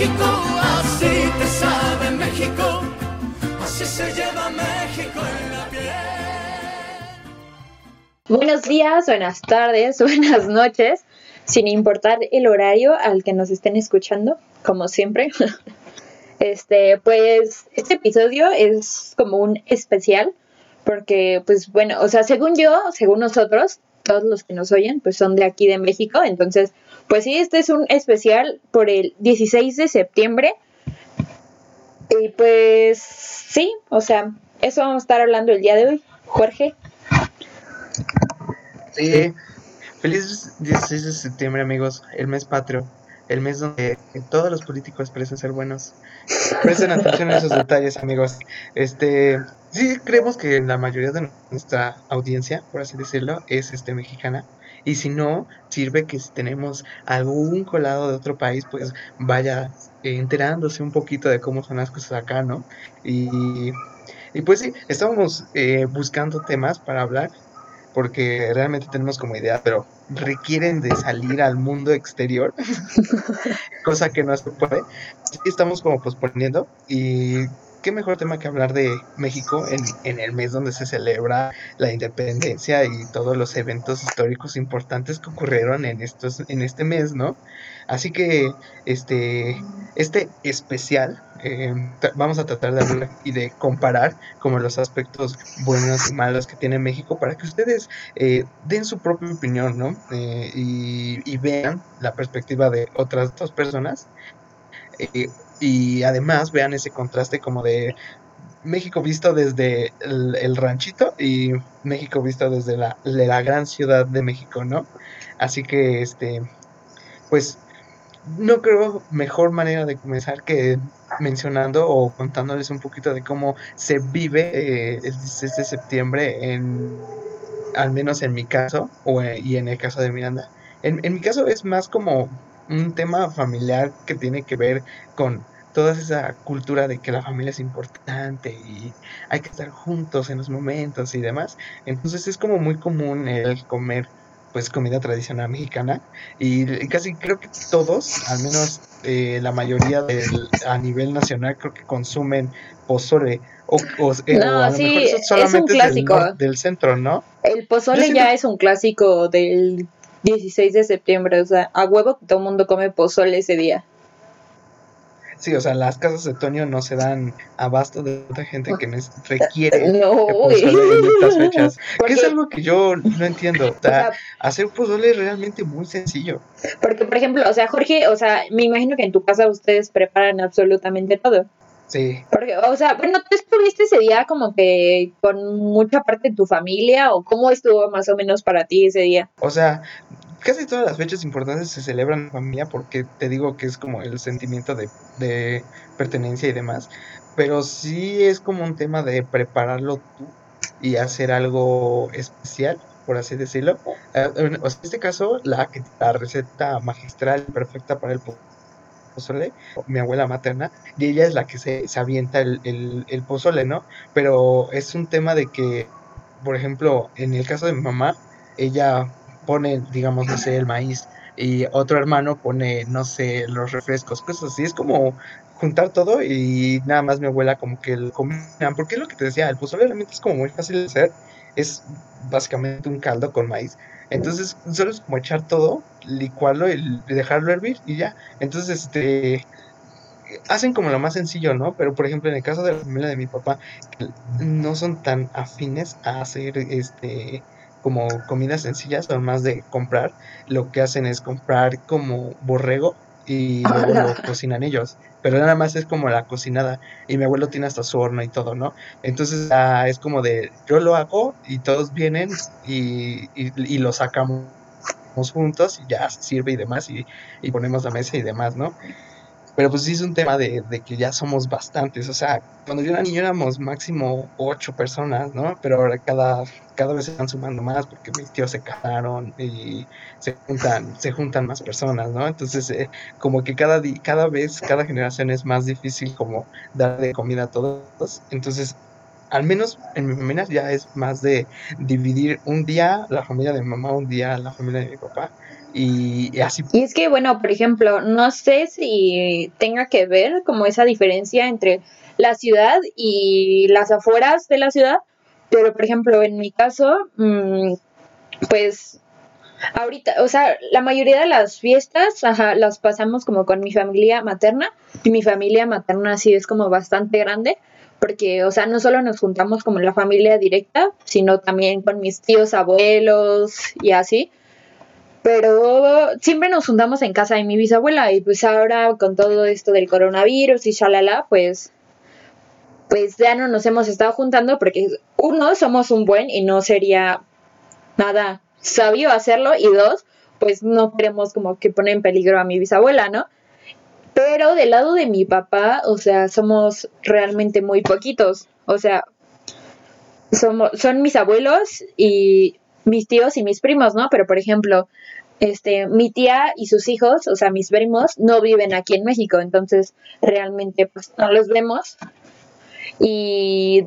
Así te sabe México, así se lleva México en la piel. Buenos días, buenas tardes, buenas noches, sin importar el horario al que nos estén escuchando, como siempre. Este, pues este episodio es como un especial porque pues bueno, o sea, según yo, según nosotros, todos los que nos oyen pues son de aquí de México, entonces pues sí, este es un especial por el 16 de septiembre. Y pues sí, o sea, eso vamos a estar hablando el día de hoy. Jorge. Sí, feliz 16 de septiembre amigos, el mes patrio, el mes donde todos los políticos parecen ser buenos. Presten atención a esos detalles amigos. Este, sí, creemos que la mayoría de nuestra audiencia, por así decirlo, es este mexicana. Y si no, sirve que si tenemos algún colado de otro país, pues vaya enterándose un poquito de cómo son las cosas acá, ¿no? Y, y pues sí, estábamos eh, buscando temas para hablar, porque realmente tenemos como idea, pero requieren de salir al mundo exterior, cosa que no se puede. Que estamos como posponiendo y qué mejor tema que hablar de México en, en, el mes donde se celebra la independencia y todos los eventos históricos importantes que ocurrieron en estos en este mes, ¿no? Así que este este especial eh, vamos a tratar de hablar y de comparar como los aspectos buenos y malos que tiene México para que ustedes eh, den su propia opinión, ¿no? Eh, y, y, vean la perspectiva de otras dos personas eh, y además vean ese contraste como de México visto desde el, ranchito y México visto desde la, la, gran ciudad de México, ¿no? Así que, este, pues, no creo mejor manera de comenzar que mencionando o contándoles un poquito de cómo se vive eh, el 16 de septiembre en, al menos en mi caso, o, y en el caso de Miranda. En, en mi caso es más como un tema familiar que tiene que ver con toda esa cultura de que la familia es importante y hay que estar juntos en los momentos y demás. Entonces es como muy común el comer pues comida tradicional mexicana y casi creo que todos, al menos eh, la mayoría del, a nivel nacional creo que consumen pozole o, o, eh, no, o a lo sí, mejor eso solamente es un clásico. Del, del, centro, ¿no? El pozole ya es un clásico del 16 de septiembre, o sea, a huevo que todo el mundo come pozole ese día. Sí, o sea, las casas de Toño no se dan abasto de otra gente que requiere no, pozole en estas fechas. Porque, que es algo que yo no entiendo. O sea, o sea, hacer pozole es realmente muy sencillo. Porque, por ejemplo, o sea, Jorge, o sea, me imagino que en tu casa ustedes preparan absolutamente todo. Sí. Porque, o sea, bueno, ¿tú estuviste ese día como que con mucha parte de tu familia o cómo estuvo más o menos para ti ese día? O sea, casi todas las fechas importantes se celebran en familia porque te digo que es como el sentimiento de, de, pertenencia y demás, pero sí es como un tema de prepararlo tú y hacer algo especial, por así decirlo. Uh, en este caso, la, la receta magistral perfecta para el pozole, mi abuela materna, y ella es la que se, se avienta el, el, el pozole, ¿no? Pero es un tema de que, por ejemplo, en el caso de mi mamá, ella pone, digamos, no sé, el maíz y otro hermano pone, no sé, los refrescos, cosas así. Es como juntar todo y nada más mi abuela como que lo combinan. Porque es lo que te decía, el pozole realmente es como muy fácil de hacer. Es básicamente un caldo con maíz. Entonces, solo es como echar todo, licuarlo y dejarlo hervir y ya. Entonces, este hacen como lo más sencillo, ¿no? Pero por ejemplo, en el caso de la familia de mi papá, no son tan afines a hacer este como comidas sencillas, son más de comprar, lo que hacen es comprar como borrego y luego lo cocinan ellos. Pero nada más es como la cocinada. Y mi abuelo tiene hasta su horno y todo, ¿no? Entonces es como de yo lo hago y todos vienen y, y, y lo sacamos juntos y ya sirve y demás y, y ponemos la mesa y demás, ¿no? Pero pues sí es un tema de, de, que ya somos bastantes. O sea, cuando yo era niño éramos máximo ocho personas, ¿no? Pero ahora cada, cada vez se están sumando más porque mis tíos se casaron y se juntan, se juntan más personas, ¿no? Entonces, eh, como que cada, cada vez, cada generación es más difícil como dar de comida a todos. Entonces, al menos en mi familia ya es más de dividir un día la familia de mamá, un día la familia de mi papá. y, así. Y es que, bueno, por ejemplo, no sé si tenga que ver como esa diferencia entre la ciudad y las afueras de la ciudad, pero por ejemplo, en mi caso, mm, pues ahorita, o sea, la mayoría de las fiestas ajá, las pasamos como con mi familia materna y mi familia materna sí es como bastante grande porque, o sea, no solo nos juntamos como la familia directa, sino también con mis tíos, abuelos y así. Pero siempre nos juntamos en casa de mi bisabuela y pues ahora con todo esto del coronavirus y shalala, pues pues ya no nos hemos estado juntando porque uno somos un buen y no sería nada sabio hacerlo y dos, pues no queremos como que poner en peligro a mi bisabuela, ¿no? Pero del lado de mi papá, o sea, somos realmente muy poquitos. O sea, somos, son mis abuelos y mis tíos y mis primos, ¿no? Pero por ejemplo, este, mi tía y sus hijos, o sea, mis primos, no viven aquí en México, entonces realmente pues no los vemos. Y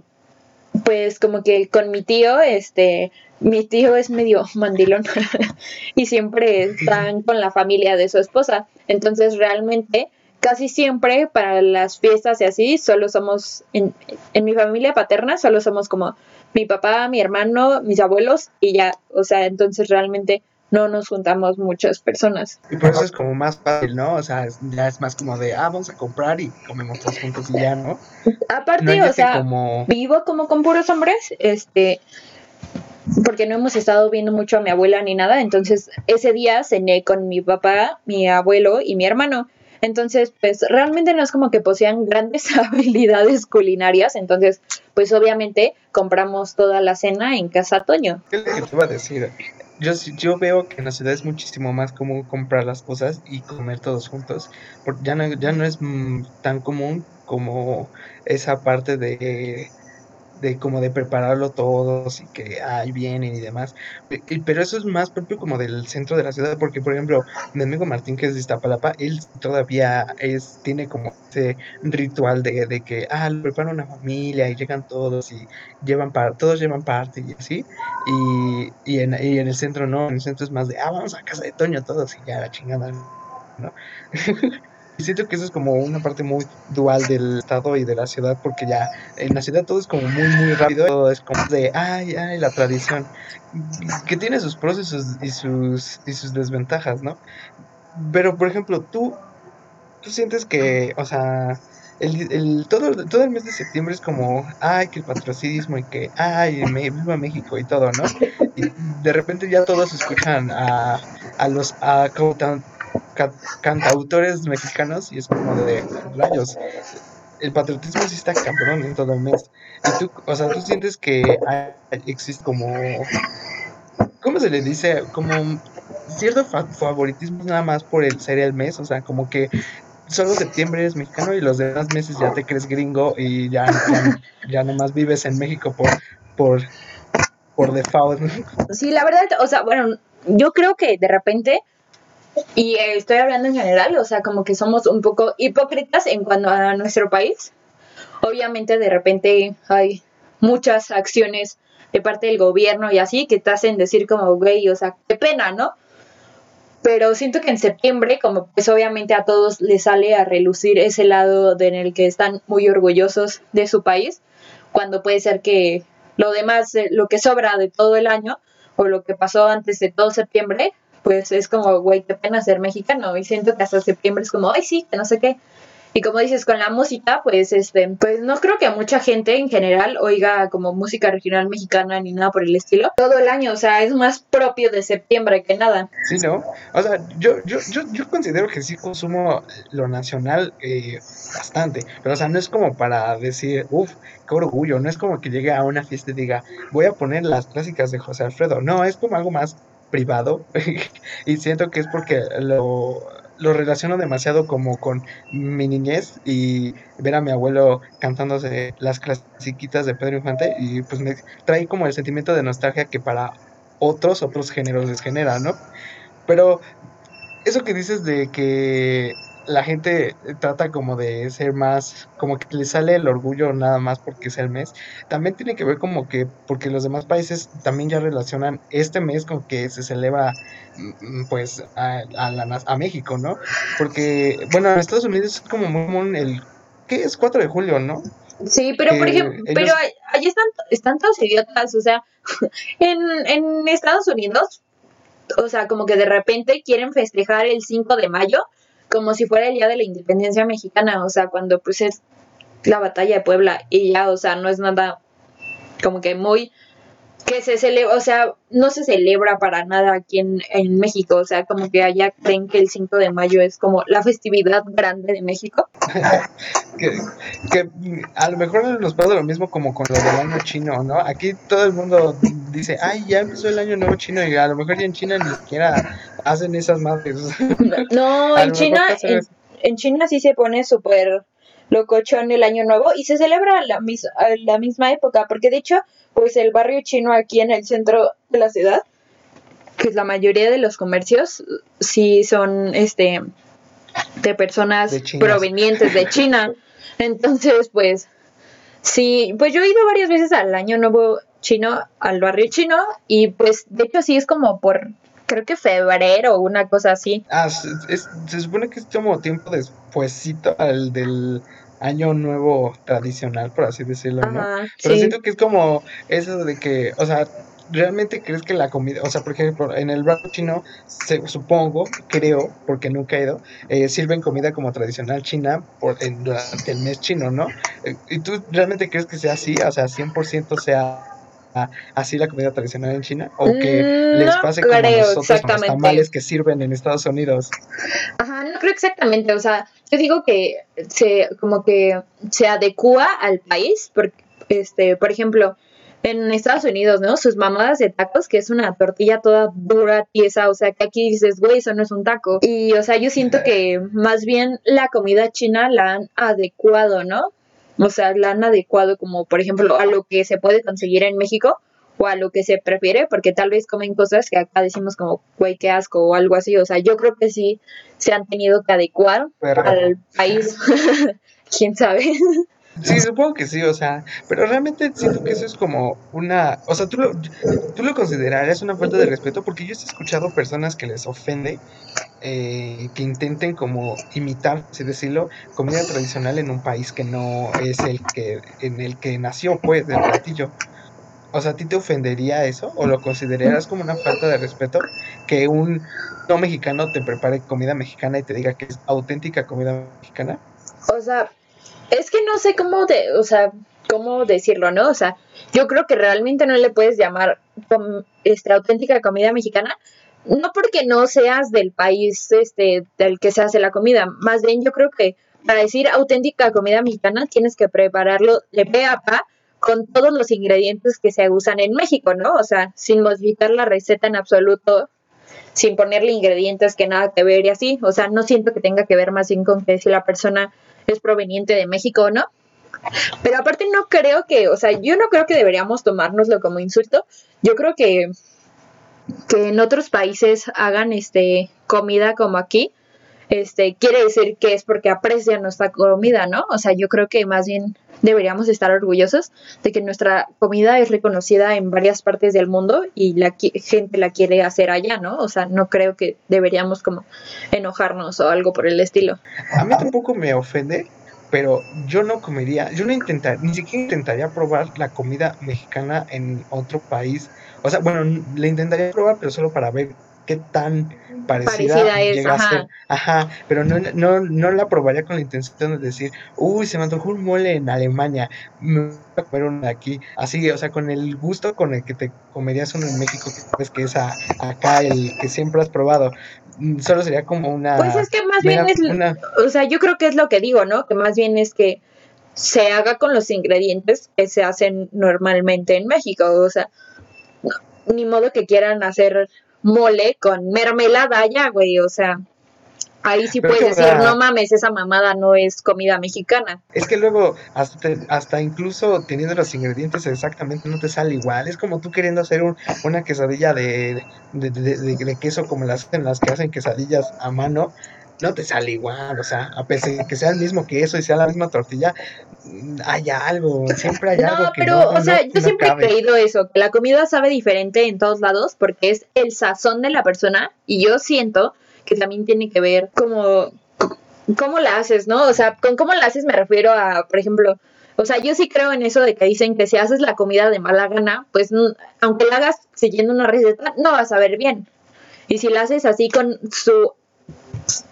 pues como que con mi tío, este, mi tío es medio mandilón y siempre están con la familia de su esposa. Entonces realmente casi siempre para las fiestas y así solo somos, en, en mi familia paterna solo somos como mi papá, mi hermano, mis abuelos y ya, o sea, entonces realmente no nos juntamos muchas personas. Y por eso es como más fácil, ¿no? O sea, ya es más como de, ah, vamos a comprar y comemos todos juntos y ya, ¿no? Aparte, o sea, vivo como con puros hombres, este, porque no hemos estado viendo mucho a mi abuela ni nada, entonces ese día cené con mi papá, mi abuelo y mi hermano. Entonces, pues realmente no es como que posean grandes habilidades culinarias, entonces, pues obviamente compramos toda la cena en casa Toño. ¿Qué te iba a decir? yo, yo veo que en la ciudad es muchísimo más común comprar las cosas y comer todos juntos. Porque ya no, ya no es mm, tan común como esa parte de de como de prepararlo todos y que ahí vienen y demás. Pero eso es más propio como del centro de la ciudad, porque por ejemplo, mi amigo Martín, que es de Iztapalapa, él todavía es, tiene como ese ritual de, de que, ah, lo prepara una familia y llegan todos y llevan para, todos llevan parte y así. Y, y, en, y en el centro no, en el centro es más de, ah, vamos a casa de Toño todos y ya la chingada, ¿no? siento que eso es como una parte muy dual del estado y de la ciudad, porque ya en la ciudad todo es como muy, muy rápido, todo es como de, ay, ay, la tradición, que tiene sus pros y sus, y sus, desventajas, ¿no? Pero, por ejemplo, tú, tú sientes que, o sea, el, el, todo, todo el mes de septiembre es como, ay, que el patriotismo y que, ay, me, viva México y todo, ¿no? Y de repente ya todos escuchan a, a los, a, cantautores mexicanos y es como de rayos. El patriotismo sí está cabrón en todo el mes. Y tú, o sea, tú sientes que existe como. ¿Cómo se le dice? Como cierto favoritismo nada más por el ser el mes. O sea, como que solo septiembre es mexicano y los demás meses ya te crees gringo y ya, ya, ya nomás vives en México por, por, por default. Sí, la verdad, o sea, bueno, yo creo que de repente y eh, estoy hablando en general, o sea, como que somos un poco hipócritas en cuanto a nuestro país. Obviamente de repente hay muchas acciones de parte del gobierno y así que te hacen decir como, güey, o sea, qué pena, ¿no? Pero siento que en septiembre, como pues obviamente a todos les sale a relucir ese lado en el que están muy orgullosos de su país, cuando puede ser que lo demás, eh, lo que sobra de todo el año, o lo que pasó antes de todo septiembre, pues es como, güey, qué pena ser mexicano. Y siento que hasta septiembre es como, ay, sí, que no sé qué. Y como dices, con la música, pues, este, pues no creo que mucha gente en general oiga como música regional mexicana ni nada por el estilo. Todo el año, o sea, es más propio de septiembre que nada. Sí, ¿no? O sea, yo, yo, yo, yo considero que sí consumo lo nacional eh, bastante, pero o sea, no es como para decir, uff, qué orgullo, no es como que llegue a una fiesta y diga, voy a poner las clásicas de José Alfredo, no, es como algo más privado y siento que es porque lo, relaciono demasiado como con mi niñez y ver a mi abuelo cantándose las clasiquitas de Pedro Infante y pues me trae como el sentimiento de nostalgia que para otros, otros géneros les genera, ¿no? Pero eso que dices de que la gente trata como de ser más, como que le sale el orgullo nada más porque es el mes. También tiene que ver como que, porque los demás países también ya relacionan este mes con que se celebra mm, pues a, a, la, a México, ¿no? Porque, bueno, en Estados Unidos es como muy común el, ¿qué es? 4 de julio, ¿no? Sí, pero por ejemplo, pero allí están, están todos idiotas, o sea, en, en Estados Unidos, o sea, como que de repente quieren festejar el 5 de mayo como si fuera el día de la independencia mexicana, o sea, cuando pues es la batalla de Puebla y ya, o sea, no es nada como que muy que se celebra, o sea, no se celebra para nada aquí en, en, México, o sea, como que allá creen que el 5 de mayo es como la festividad grande de México. que, que, a lo mejor nos pasa lo mismo como con lo del año chino, ¿no? Aquí todo el mundo dice, ay, ya empezó el año nuevo chino y a lo mejor ya en China ni siquiera hacen esas madres. No, en China, en, en China sí se pone súper locochón el año nuevo y se celebra la, mis, la misma época, porque de hecho, pues el barrio chino aquí en el centro de la ciudad, que es la mayoría de los comercios, sí son este de personas provenientes de China. Entonces, pues, sí, pues yo he ido varias veces al año nuevo chino, al barrio chino, y pues de hecho sí es como por creo que febrero o una cosa así. Ah, se supone que es como tiempo despuésito al del año nuevo tradicional, por así decirlo, ¿no? Pero siento que es como eso de que, o sea, ¿realmente crees que la comida, o sea, por ejemplo, en el barco chino, se, supongo, creo, porque nunca he ido, eh, sirven comida como tradicional china por, en, durante el mes chino, ¿no? Eh, ¿Y tú realmente crees que sea así? O sea, 100% sea así la comida tradicional en China o que mm, les pase como nosotros con los tamales que sirven en Estados Unidos. Ajá, no creo exactamente, o sea, yo digo que se como que se adecua al país, porque este, por ejemplo, en Estados Unidos, ¿no? Sus mamadas de tacos, que es una tortilla toda dura, tiesa, o sea, que aquí dices, güey, eso no es un taco. Y, o sea, yo siento que más bien la comida china la han adecuado, ¿no? O sea, la han adecuado como, por ejemplo, a lo que se puede conseguir en México o a lo que se prefiere, porque tal vez comen cosas que acá decimos como, güey, qué asco o algo así. O sea, yo creo que sí se han tenido que adecuar al país. ¿Quién sabe? Sí, supongo que sí, o sea, pero realmente siento que eso es como una, o sea, tú lo, tú lo considerarías una falta de respeto porque yo he escuchado personas que les ofende eh, que intenten como imitar, así decirlo, comida tradicional en un país que no es el que, en el que nació, pues, del platillo. O sea, ¿a ti te ofendería eso? ¿O lo considerarías como una falta de respeto que un no mexicano te prepare comida mexicana y te diga que es auténtica comida mexicana? O sea, es que no sé cómo de, o sea, cómo decirlo, ¿no? O sea, yo creo que realmente no le puedes llamar este, auténtica comida mexicana, no porque no seas del país este del que se hace la comida, más bien yo creo que para decir auténtica comida mexicana tienes que prepararlo de pe a pa con todos los ingredientes que se usan en México, ¿no? O sea, sin modificar la receta en absoluto, sin ponerle ingredientes que nada que ver y así. O sea, no siento que tenga que ver más bien con que si la persona es proveniente de México o no. Pero aparte no creo que, o sea, yo no creo que deberíamos tomárnoslo como insulto. Yo creo que, que en otros países hagan este comida como aquí, este, quiere decir que es porque aprecian nuestra comida, ¿no? O sea, yo creo que más bien deberíamos estar orgullosos de que nuestra comida es reconocida en varias partes del mundo y la gente la quiere hacer allá, ¿no? O sea, no creo que deberíamos como enojarnos o algo por el estilo. A mí tampoco me ofende, pero yo no comería, yo no intentaría, ni siquiera intentaría probar la comida mexicana en otro país. O sea, bueno, la intentaría probar, pero solo para ver qué tan parecida, llega a ser. Ajá, pero no, no, no la probaría con la intención de decir, uy, se me antojó un mole en Alemania, me voy a comer uno aquí. Así, o sea, con el gusto con el que te comerías uno en México, que sabes que es acá el que siempre has probado. Mm, solo sería como una. Pues es que más bien es. O sea, yo creo que es lo que digo, ¿no? Que más bien es que se haga con los ingredientes que se hacen normalmente en México. O sea, ni modo que quieran hacer mole con mermelada ya, güey, o sea, ahí sí puedes decir, no mames, esa mamada no es comida mexicana. Es que luego, hasta, hasta incluso teniendo los ingredientes exactamente, no te sale igual. Es como tú queriendo hacer una quesadilla de, de, queso como las, en las que hacen quesadillas a mano. No te sale igual, o sea, a pesar de que sea el mismo queso y sea la misma tortilla, mm, hay algo, siempre hay algo No, que pero, no, o sea, no- yo siempre cabe. he creído eso, que la comida sabe diferente en todos lados porque es el sazón de la persona y yo siento que también tiene que ver como cómo la haces, ¿no? O sea, con cómo la haces me refiero a, por ejemplo, o sea, yo sí creo en eso de que dicen que si haces la comida de mala gana, pues aunque la hagas siguiendo una receta, no vas a ver bien. Y si la haces así con su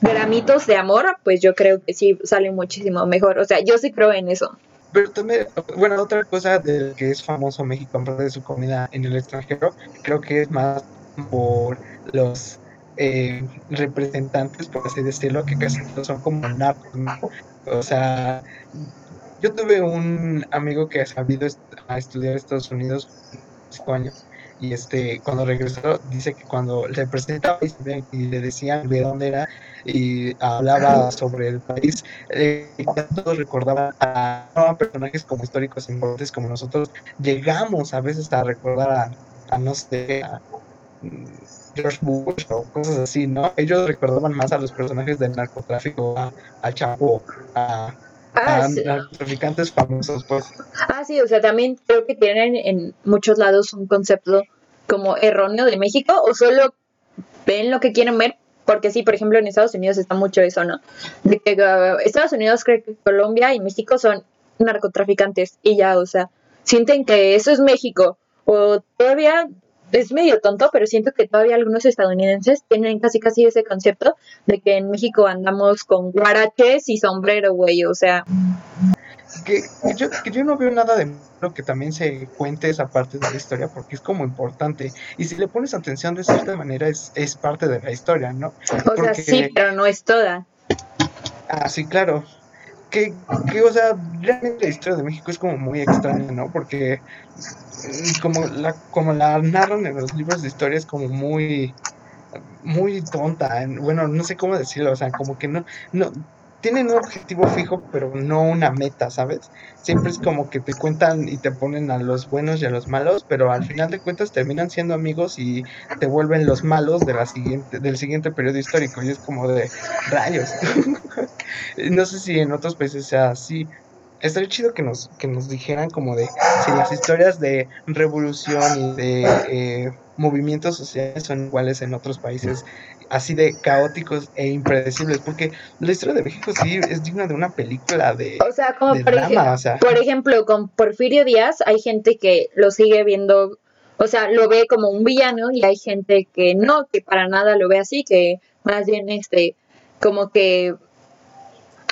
gramitos de amor, pues yo creo que sí sale muchísimo mejor. O sea, yo sí creo en eso. Pero también, bueno, otra cosa de que es famoso México en parte de su comida en el extranjero, creo que es más por los eh, representantes, por así decirlo, que casi todos son como narcos, ¿no? O sea, yo tuve un amigo que ha sabido a estudiar Estados Unidos cinco años y este cuando regresó dice que cuando le presentaba y le decían de dónde era y hablaba sobre el país eh, todos recordaban a, personajes como históricos importantes como nosotros llegamos a veces a recordar a, a no sé a mm, George Bush o cosas así, ¿no? Ellos recordaban más a los personajes del narcotráfico, a, a Chapo, a, Ah, a sí. narcotraficantes famosos, pues. Ah, sí, o sea, también creo que tienen en muchos lados un concepto como erróneo de México o solo ven lo que quieren ver, porque sí, por ejemplo, en Estados Unidos está mucho eso, ¿no? De que uh, Estados Unidos cree que Colombia y México son narcotraficantes y ya, o sea, sienten que eso es México o todavía es medio tonto, pero siento que todavía algunos estadounidenses tienen casi casi ese concepto de que en México andamos con guaraches y sombrero, güey, o sea, que, que yo, que yo no veo nada de malo que también se cuente esa parte de la historia porque es como importante y si le pones atención de cierta manera es, es parte de la historia, ¿no? o sea, sí, pero no es toda. Ah, sí, claro. Que, que, o sea, realmente la historia de México es como muy extraña, ¿no? Porque mm, como la, como la narran en los libros de historia es como muy, muy tonta. en- Bueno, no sé cómo decirlo, o sea, como que no, no, tienen un objetivo fijo, pero no una meta, ¿sabes? Siempre es como que te cuentan y te ponen a los buenos y a los malos, pero al final de cuentas terminan siendo amigos y te vuelven los malos de la siguiente, del siguiente periodo histórico. Y es como de rayos. no sé si en otros países sea así. Estaría chido que nos, que nos dijeran como de si las historias de revolución y de eh, movimientos sociales son iguales en otros países, así de caóticos e impredecibles, porque la historia de México sí es digna de una película de, O sea, como de por, drama, o sea. por ejemplo, con Porfirio Díaz hay gente que lo sigue viendo, o sea, lo ve como un villano y hay gente que no, que para nada lo ve así, que más bien este, como que,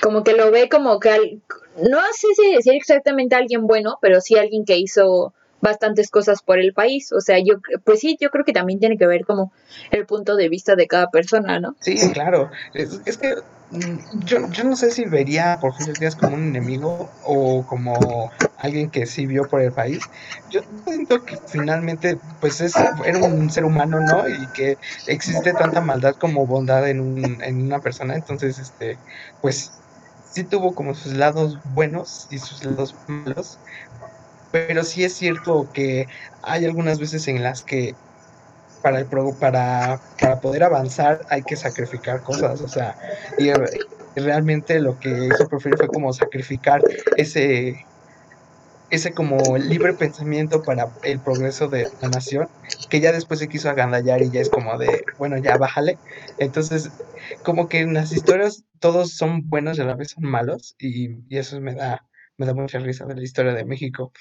como que lo ve como que, al- no sé si decir exactamente alguien bueno, pero sí alguien que hizo bastantes cosas por el país. O sea, yo, pues sí, yo creo que también tiene que ver como el punto de vista de cada persona, ¿no? Sí, claro. Es, es que mm, yo, yo no sé si vería a Porfirio Díaz como un enemigo o como alguien que sí vio por el país. Yo siento que finalmente, pues es, era un ser humano, ¿no? Y que existe tanta maldad como bondad en, un, en una persona. Entonces, este, pues sí tuvo como sus lados buenos y sus lados malos. Pero sí es cierto que hay algunas veces en las que para, el pro- para, para poder avanzar hay que sacrificar cosas, o sea, y, y realmente lo que hizo Porfirio fue como sacrificar ese, ese como libre pensamiento para el progreso de la nación, que ya después se quiso agandallar y ya es como de, bueno, ya bájale. Entonces, como que en las historias todos son buenos y a la vez son malos, y, y eso me da, me da mucha risa de la historia de México.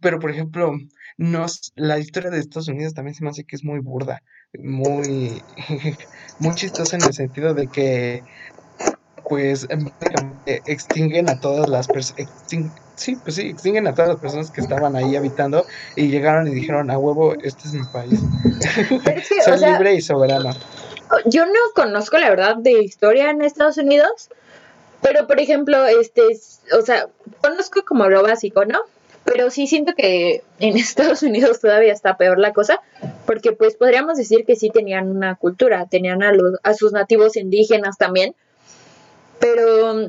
Pero, por ejemplo, nos, la historia de Estados Unidos también se me hace que es muy burda, muy, muy chistosa en el sentido de que, pues, em, básicamente extinguen a todas las personas, sí, pues sí, extinguen a todas las personas que estaban ahí habitando y llegaron y dijeron, a huevo, este es mi país. Pero es que, Soy o sea, libre y soberano. yo no conozco la verdad de historia en Estados Unidos, pero por ejemplo, este, o sea, conozco como lo básico, ¿no? Pero sí siento que en Estados Unidos todavía está peor la cosa, porque pues podríamos decir que sí tenían una cultura, tenían a, los, a sus nativos indígenas también, pero mm,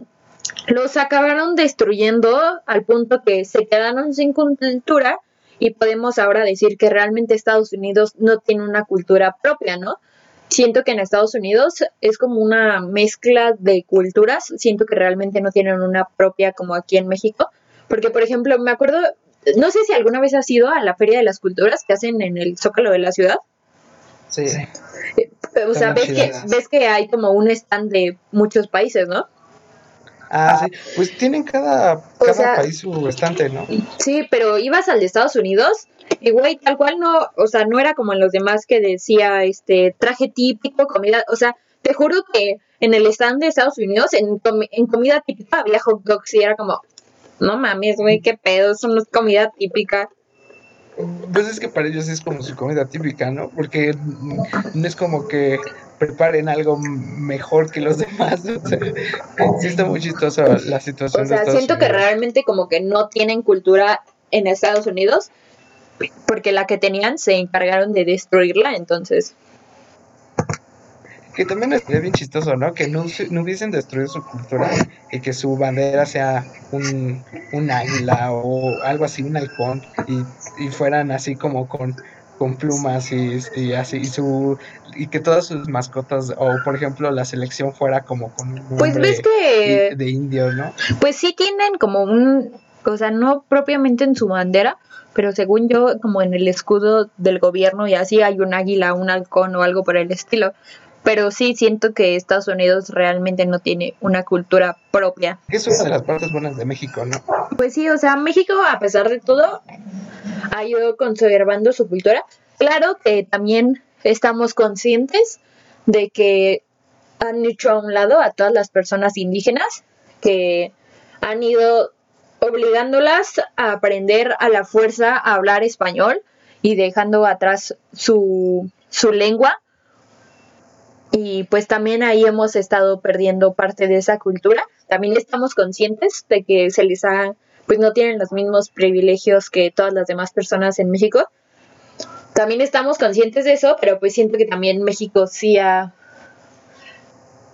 los acabaron destruyendo al punto que se quedaron sin cultura y podemos ahora decir que realmente Estados Unidos no tiene una cultura propia, ¿no? Siento que en Estados Unidos es como una mezcla de culturas, siento que realmente no tienen una propia como aquí en México, porque por ejemplo, me acuerdo, no sé si alguna vez has ido a la Feria de las Culturas que hacen en el Zócalo de la ciudad. Sí. Eh, O sea, ves que, ves que hay como un stand de muchos países, ¿no? Ah, sí. Pues tienen cada, cada sea- país su estante, ¿no? Sí, pero ibas al de Estados Unidos y güey, tal cual no, o sea, no era como en los demás que decía este traje típico, comida, o sea, te juro que en el stand de Estados Unidos en, comi- en comida típica había hot dogs y era como, no mames, güey, qué pedo, eso no es comida típica. Pues es que para ellos es como su comida típica, ¿no? Porque no es como que preparen algo mejor que los demás. O sea, sí está muy chistosa la situación O sea, siento que realmente como que no tienen cultura en Estados Unidos porque la que tenían se encargaron de destruirla, entonces Que también estaría bien chistoso, ¿no? Que no, no hubiesen destruido su cultura y que su bandera sea un, un águila o algo así, un halcón, y, y fueran así como con, con plumas y, y así, y, su, y que todas sus mascotas, o por ejemplo la selección fuera como con un pues ves que i- de indio, ¿no? Pues sí tienen como un, o sea, no propiamente en su bandera, pero según yo, como en el escudo del gobierno y así hay un águila, un halcón o algo por el estilo. Pero sí siento que Estados Unidos realmente no tiene una cultura propia. Que es una de las partes buenas de México, ¿no? Pues sí, o sea, México, a pesar de todo, ha ido conservando su cultura. Claro que también estamos conscientes de que han hecho a un lado a todas las personas indígenas que han ido obligándolas a aprender a la fuerza a hablar español y dejando atrás su, su lengua. Y pues también ahí hemos estado perdiendo parte de esa cultura. También estamos conscientes de que se les ha, pues no tienen los mismos privilegios que todas las demás personas en México. También estamos conscientes de eso, pero pues siento que también México sí ha,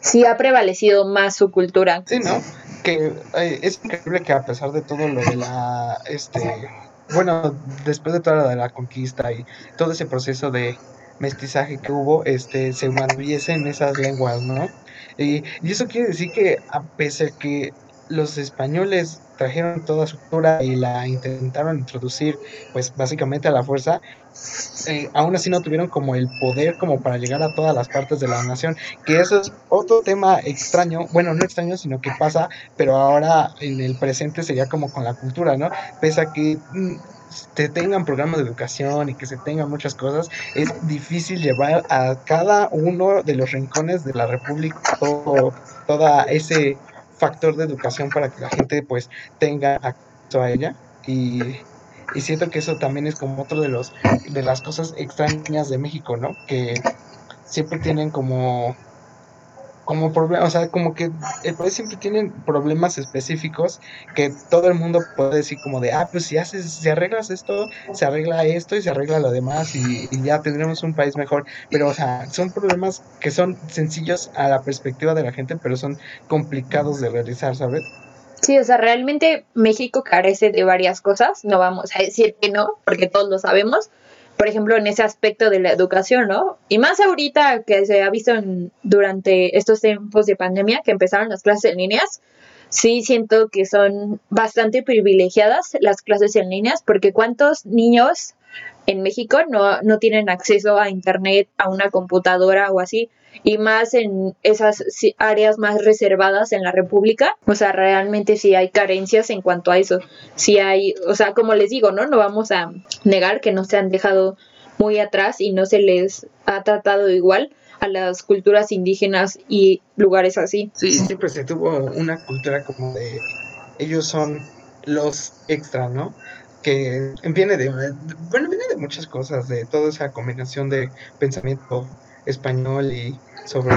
sí ha prevalecido más su cultura. Sí, ¿no? Que es increíble que a pesar de todo lo de la, este, bueno, después de toda la de la conquista y todo ese proceso de mestizaje que hubo, este, se mantuviesen esas lenguas, ¿no? Y, y eso quiere decir que a pesar que los españoles trajeron toda su cultura y la intentaron introducir, pues básicamente a la fuerza, eh, aún así no tuvieron como el poder como para llegar a todas las partes de la nación, que eso es otro tema extraño, bueno, no extraño, sino que pasa, pero ahora en el presente sería como con la cultura, ¿no? Pese a que mm, te tengan programas de educación y que se tengan muchas cosas, es difícil llevar a cada uno de los rincones de la República todo, toda ese factor de educación para que la gente pues tenga acceso a ella y, y siento que eso también es como otro de los de las cosas extrañas de México, ¿no? Que siempre tienen como como problemas, o sea, como que el país siempre tienen problemas específicos que todo el mundo puede decir como de, ah, pues si haces, si arreglas esto, se arregla esto y se arregla lo demás y, y ya tendremos un país mejor. Pero, o sea, son problemas que son sencillos a la perspectiva de la gente, pero son complicados de realizar, ¿sabes? Sí, o sea, realmente México carece de varias cosas, no vamos a decir que no, porque todos lo sabemos. Por ejemplo, en ese aspecto de la educación, ¿no? Y más ahorita que se ha visto en- durante estos tiempos de pandemia, que empezaron las clases en líneas, sí siento que son bastante privilegiadas las clases en líneas, porque ¿cuántos niños en México no, no tienen acceso a internet, a una computadora o así? Y más en esas áreas más reservadas en la República, o sea, realmente sí hay carencias en cuanto a eso. Sí hay, o sea, como les digo, ¿no? No vamos a negar que no se han dejado muy atrás y no se les ha tratado igual a las culturas indígenas y lugares así. Sí, siempre se tuvo una cultura como de ellos son los extra, ¿no? Que viene de, bueno, viene de muchas cosas, de toda esa combinación de pensamiento español y sobre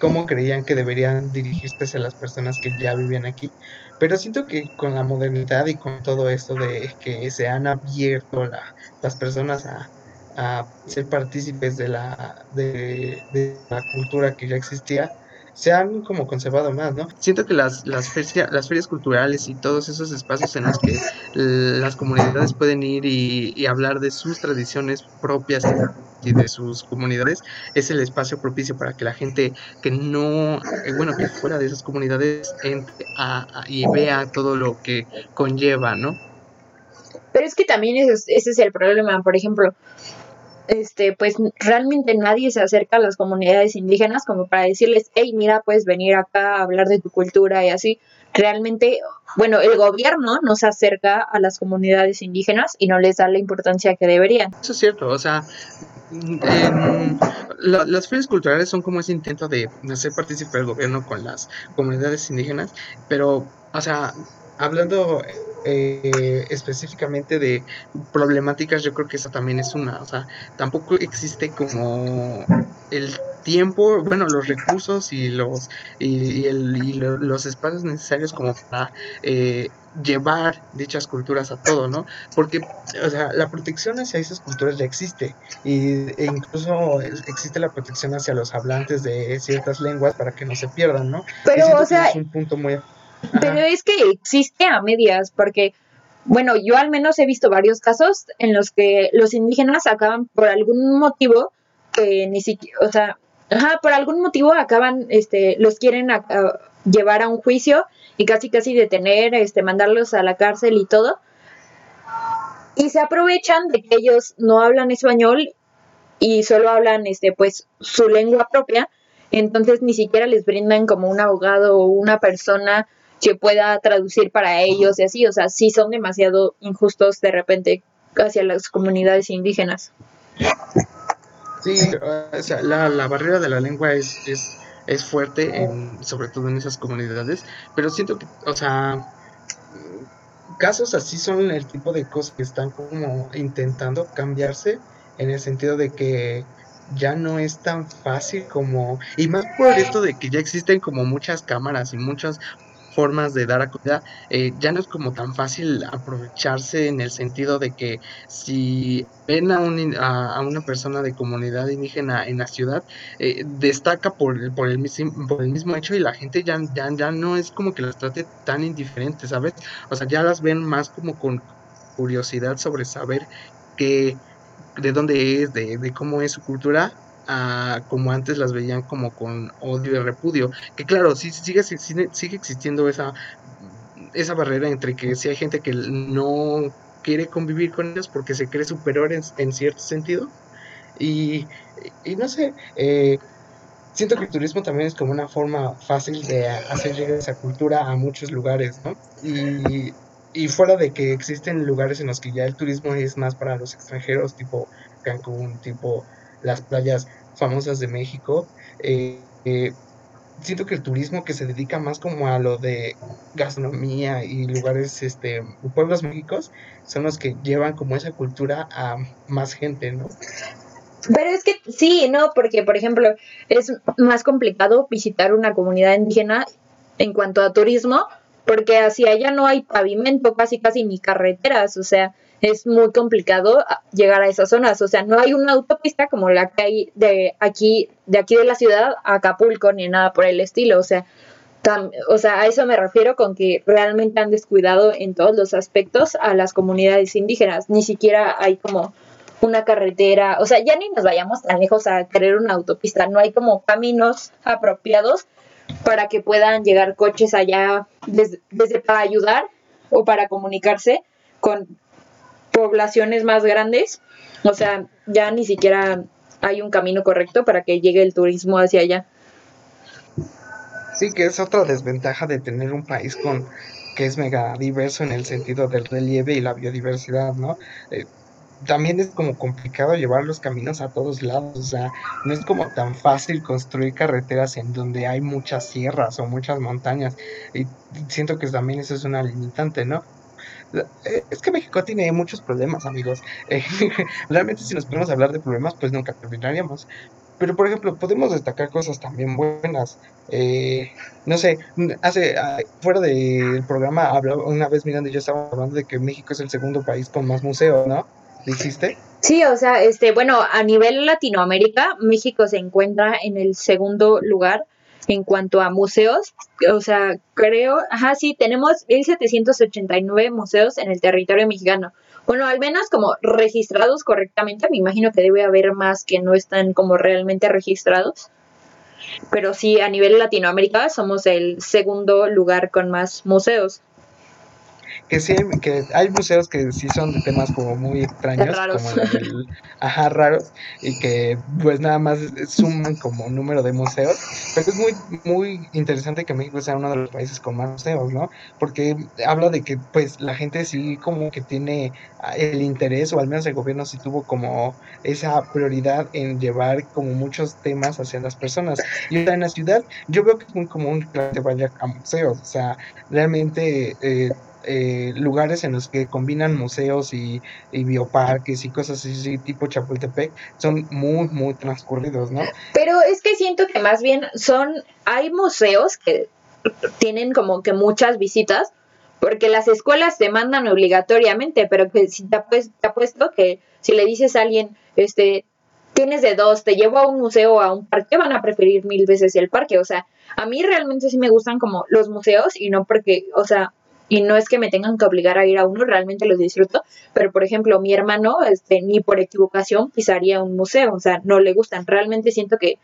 cómo creían que deberían dirigirse a las personas que ya vivían aquí. Pero siento que con la modernidad y con todo esto de que se han abierto la- las personas a, ser partícipes de la, de la cultura que ya existía, se han como conservado más, ¿no? Siento que las, las, las ferias culturales y todos esos espacios en los que las comunidades pueden ir y, y hablar de sus tradiciones propias y de sus comunidades es el espacio propicio para que la gente que no, eh, bueno, que fuera de esas comunidades entre a, y vea todo lo que conlleva, ¿no? Pero es que también ese, ese es el problema, por ejemplo, este, pues realmente nadie se acerca a las comunidades indígenas como para decirles, hey, mira, puedes venir acá a hablar de tu cultura y así. Realmente, bueno, el gobierno no se acerca a las comunidades indígenas y no les da la importancia que deberían. Eso es cierto, o sea, en, las ferias culturales son como ese intento de hacer participar el gobierno con las comunidades indígenas, pero, o sea, hablando eh, específicamente de problemáticas, yo creo que esa también es una, o sea, tampoco existe como el tiempo, bueno, los recursos y los y, el, y los espacios necesarios como para eh, llevar dichas culturas a todo, ¿no? Porque, o sea, la protección hacia esas culturas ya existe y, e incluso existe la protección hacia los hablantes de ciertas lenguas para que no se pierdan, ¿no? Pero, o sea, es un punto muy... Pero es que existe a medias, porque, bueno, yo al menos he visto varios casos en los que los indígenas acaban por algún motivo que ni siquiera, o sea, ajá, por algún motivo acaban, este, los quieren llevar a un juicio y casi casi detener, este, mandarlos a la cárcel y todo. Y se aprovechan de que ellos no hablan español y solo hablan, este, pues, su lengua propia. Entonces ni siquiera les brindan como un abogado o una persona que pueda traducir para ellos y así. O sea, sí son demasiado injustos de repente hacia las comunidades indígenas. Sí, o sea, la, la barrera de la lengua es, es es fuerte, en, sobre todo en esas comunidades, pero siento que, o sea, casos así son el tipo de cosas que están como intentando cambiarse en el sentido de que ya no es tan fácil como, y más por esto de que ya existen como muchas cámaras y muchas formas de dar acogida, eh, ya no es como tan fácil aprovecharse en el sentido de que si ven a, un, a, una persona de comunidad indígena en la ciudad, eh, destaca por, por, el, por el mismo hecho y la gente ya, ya, ya no es como que las trate tan indiferentes, ¿sabes? O sea, ya las ven más como con curiosidad sobre saber que de dónde es, de, de cómo es su cultura como antes las veían como con odio y repudio. Que claro, sí, sigue, sigue existiendo esa, esa barrera entre que si hay gente que no quiere convivir con ellos porque se cree superior en, cierto sentido. Y, y no sé, eh, siento que el turismo también es como una forma fácil de hacer llegar esa cultura a muchos lugares, ¿no? Y, y fuera de que existen lugares en los que ya el turismo es más para los extranjeros, tipo Cancún, tipo las playas famosas de México. Eh, eh, siento que el turismo que se dedica más como a lo de gastronomía y lugares, este, pueblos mágicos, son los que llevan como esa cultura a más gente, ¿no? Pero es que sí, no, porque por ejemplo es más complicado visitar una comunidad indígena en cuanto a turismo, porque hacia allá no hay pavimento, casi casi ni carreteras, o sea, es muy complicado llegar a esas zonas. O sea, no hay una autopista como la que hay de aquí, de aquí de la ciudad a Acapulco, ni nada por el estilo. O sea, o sea, a eso me refiero con que realmente han descuidado en todos los aspectos a las comunidades indígenas. Ni siquiera hay como una carretera, o sea, ya ni nos vayamos tan lejos a querer una autopista, no hay como caminos apropiados para que puedan llegar coches allá desde para ayudar o para comunicarse con poblaciones más grandes, o sea, ya ni siquiera hay un camino correcto para que llegue el turismo hacia allá. Sí, que es otra desventaja de tener un país con que es mega diverso en el sentido del relieve y la biodiversidad, ¿no? Eh, también es como complicado llevar los caminos a todos lados, o sea, no es como tan fácil construir carreteras en donde hay muchas sierras o muchas montañas, y siento que también eso es una limitante, ¿no? Es que México tiene muchos problemas, amigos. Eh, realmente si nos podemos hablar de problemas, pues nunca terminaríamos. Pero, por ejemplo, podemos destacar cosas también buenas. Eh, no sé, hace ah, fuera del programa, hablaba, una vez Miranda y yo estábamos hablando de que México es el segundo país con más museos, ¿no? ¿Dijiste? Sí, o sea, este, bueno, a nivel Latinoamérica, México se encuentra en el segundo lugar en cuanto a museos. O sea, creo, ajá, sí, tenemos 1789 museos en el territorio mexicano. Bueno, al menos como registrados correctamente, me imagino que debe haber más que no están como realmente registrados. Pero sí, a nivel Latinoamérica somos el segundo lugar con más museos que sí, que hay museos que sí son de temas como muy extraños, como el, ajá, raros, y que pues nada más suman como número de museos, pero es muy, muy interesante que México sea uno de los países con más museos, ¿no? Porque habla de que pues la gente sí como que tiene el interés, o al menos el gobierno sí tuvo como esa prioridad en llevar como muchos temas hacia las personas. Y en la ciudad yo veo que es muy común que la gente vaya a museos, o sea, realmente... Eh, eh, lugares en los que combinan museos y, bioparques y cosas así, tipo Chapultepec, son muy, muy transcurridos, ¿no? Pero es que siento que más bien son, hay museos que tienen como que muchas visitas, porque las escuelas te mandan obligatoriamente, pero que si te, te apuesto que si le dices a alguien, este, tienes de dos, te llevo a un museo o a un parque, van a preferir mil veces el parque. O sea, a mí realmente sí me gustan como los museos y no porque, o sea, y no es que me tengan que obligar a ir a uno, realmente los disfruto, pero por ejemplo, mi hermano, este, ni por equivocación pisaría un museo, o sea, no le gustan. Realmente siento que,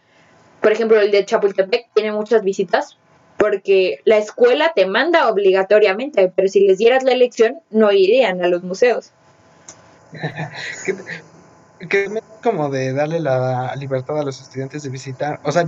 por ejemplo, el de Chapultepec tiene muchas visitas porque la escuela te manda obligatoriamente, pero si les dieras la elección, no irían a los museos. que, es como de darle la libertad a los estudiantes de visitar, o sea,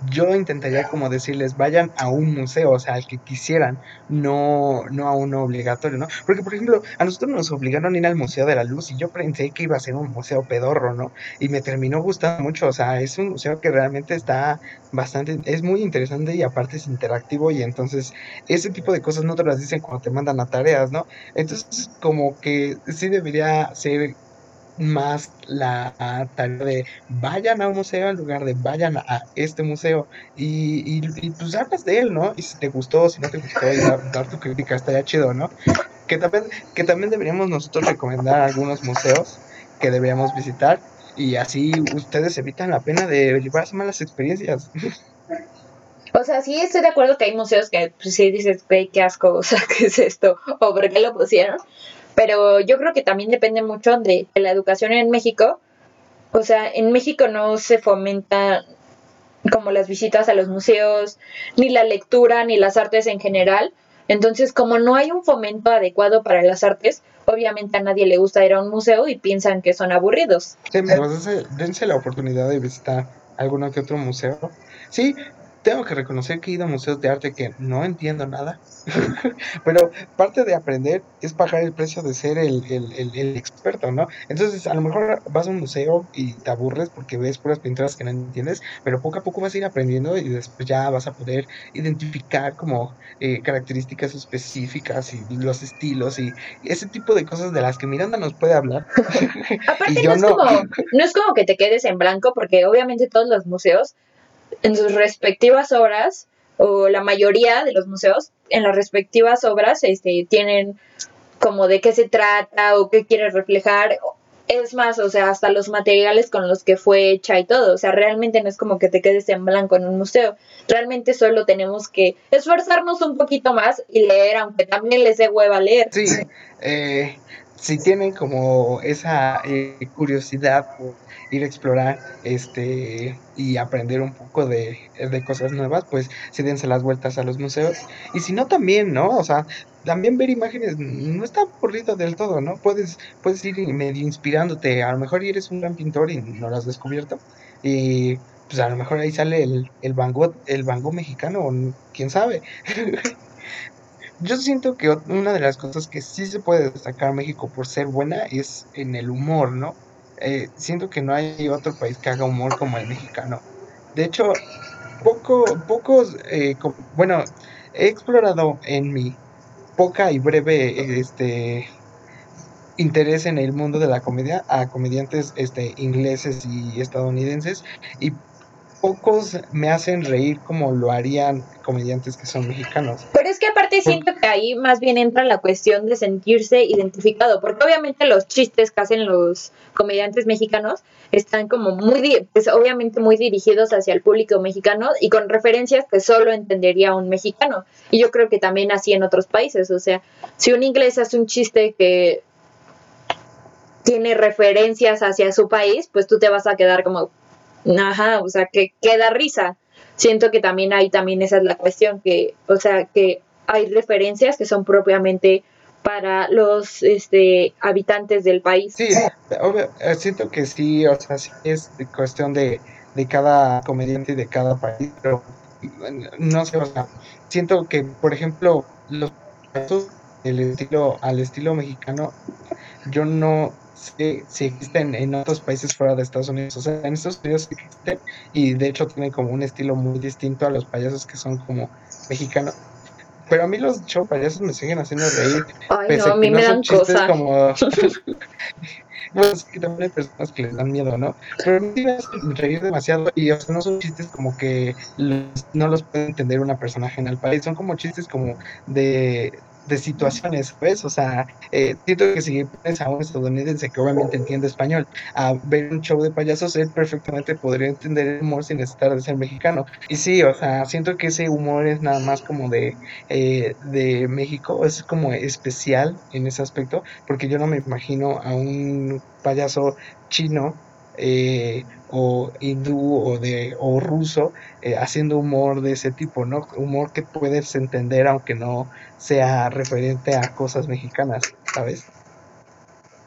yo intentaría como decirles, vayan a un museo, o sea, al que quisieran, no, no a uno obligatorio, ¿no? Porque, por ejemplo, a nosotros nos obligaron a ir al Museo de la Luz y yo pensé que iba a ser un museo pedorro, ¿no? Y me terminó gustando mucho, o sea, es un museo que realmente está bastante, es muy interesante y aparte es interactivo y entonces ese tipo de cosas no te las dicen cuando te mandan a tareas, ¿no? Entonces, como que sí debería ser más la tarea de vayan a un museo en lugar de vayan a este museo y, y, pues hablas de él, ¿no? Y si te gustó, si no te gustó, y dar, tu crítica estaría chido, ¿no? Que también, que también deberíamos nosotros recomendar algunos museos que deberíamos visitar y así ustedes evitan la pena de llevarse malas experiencias. O sea, sí estoy de acuerdo que hay museos que pues, sí dices, qué asco, o sea, ¿qué es esto? ¿O por qué lo pusieron? Pero yo creo que también depende mucho de, la educación en México. O sea, en México no se fomenta como las visitas a los museos, ni la lectura, ni las artes en general. Entonces, como no hay un fomento adecuado para las artes, obviamente a nadie le gusta ir a un museo y piensan que son aburridos. Sí, dense, dense la oportunidad de visitar alguno que otro museo. Sí, tengo que reconocer que he ido a museos de arte que no entiendo nada, pero parte de aprender es pagar el precio de ser el, experto, ¿no? Entonces, a lo mejor vas a un museo y te aburres porque ves puras pinturas que no entiendes, pero poco a poco vas a ir aprendiendo y después ya vas a poder identificar como eh, características específicas y los estilos y ese tipo de cosas de las que Miranda nos puede hablar. Aparte, no, es Como, no es como que te quedes en blanco porque obviamente todos los museos en sus respectivas obras, o la mayoría de los museos en las respectivas obras este, tienen como de qué se trata o qué quiere reflejar. Es más, o sea, hasta los materiales con los que fue hecha y todo. O sea, realmente no es como que te quedes en blanco en un museo. Realmente solo tenemos que esforzarnos un poquito más y leer, aunque también les dé hueva leer. Sí, eh, si tienen como esa eh, curiosidad ir a explorar este y aprender un poco de, cosas nuevas, pues sí dense las vueltas a los museos. Y si no, también, ¿no? O sea, también ver imágenes no está aburrido del todo, ¿no? Puedes, puedes ir medio inspirándote. A lo mejor eres un gran pintor y no lo has descubierto. Y pues a lo mejor ahí sale el, el Van Gogh, el Van Gogh mexicano, quién sabe. Yo siento que una de las cosas que sí se puede destacar México por ser buena es en el humor, ¿no? Eh, siento que no hay otro país que haga humor como el mexicano. De hecho, poco, pocos, eh, bueno, he explorado en mi poca y breve este, interés en el mundo de la comedia a comediantes este, ingleses y estadounidenses y pocos me hacen reír como lo harían comediantes que son mexicanos. Pero es que aparte siento que ahí más bien entra la cuestión de sentirse identificado, porque obviamente los chistes que hacen los comediantes mexicanos están como muy, pues obviamente muy dirigidos hacia el público mexicano y con referencias que solo entendería un mexicano. Y yo creo que también así en otros países, o sea, si un inglés hace un chiste que tiene referencias hacia su país, pues tú te vas a quedar como, ajá, o sea, que queda risa. Siento que también hay también esa es la cuestión, que, o sea, que hay referencias que son propiamente para los este, habitantes del país. Sí, eh, siento que sí, o sea, sí es cuestión de, de cada comediante y de cada país, pero no sé, o sea, siento que, por ejemplo, los el estilo, al estilo mexicano, yo no sé si existen en otros países fuera de Estados Unidos. O sea, en Estados Unidos existen y de hecho tiene como un estilo muy distinto a los payasos que son como mexicanos. Pero a mí los show payasos me siguen haciendo reír. Ay, no, a mí me dan cosas. Como... bueno, es que también hay personas que les dan miedo, ¿no? Pero a mí me hacen reír demasiado y, o sea, no son chistes como que no los puede entender una persona ajena al país. Son como chistes como de de situaciones, pues, o sea, eh, siento que si pones a un estadounidense que obviamente entiende español a ver un show de payasos, él perfectamente podría entender el humor sin necesitar de ser mexicano. Y sí, o sea, siento que ese humor es nada más como de, eh, de México, es como especial en ese aspecto, porque yo no me imagino a un payaso chino eh, o hindú o de o ruso eh, haciendo humor de ese tipo, ¿no? Humor que puedes entender aunque no sea referente a cosas mexicanas, ¿sabes?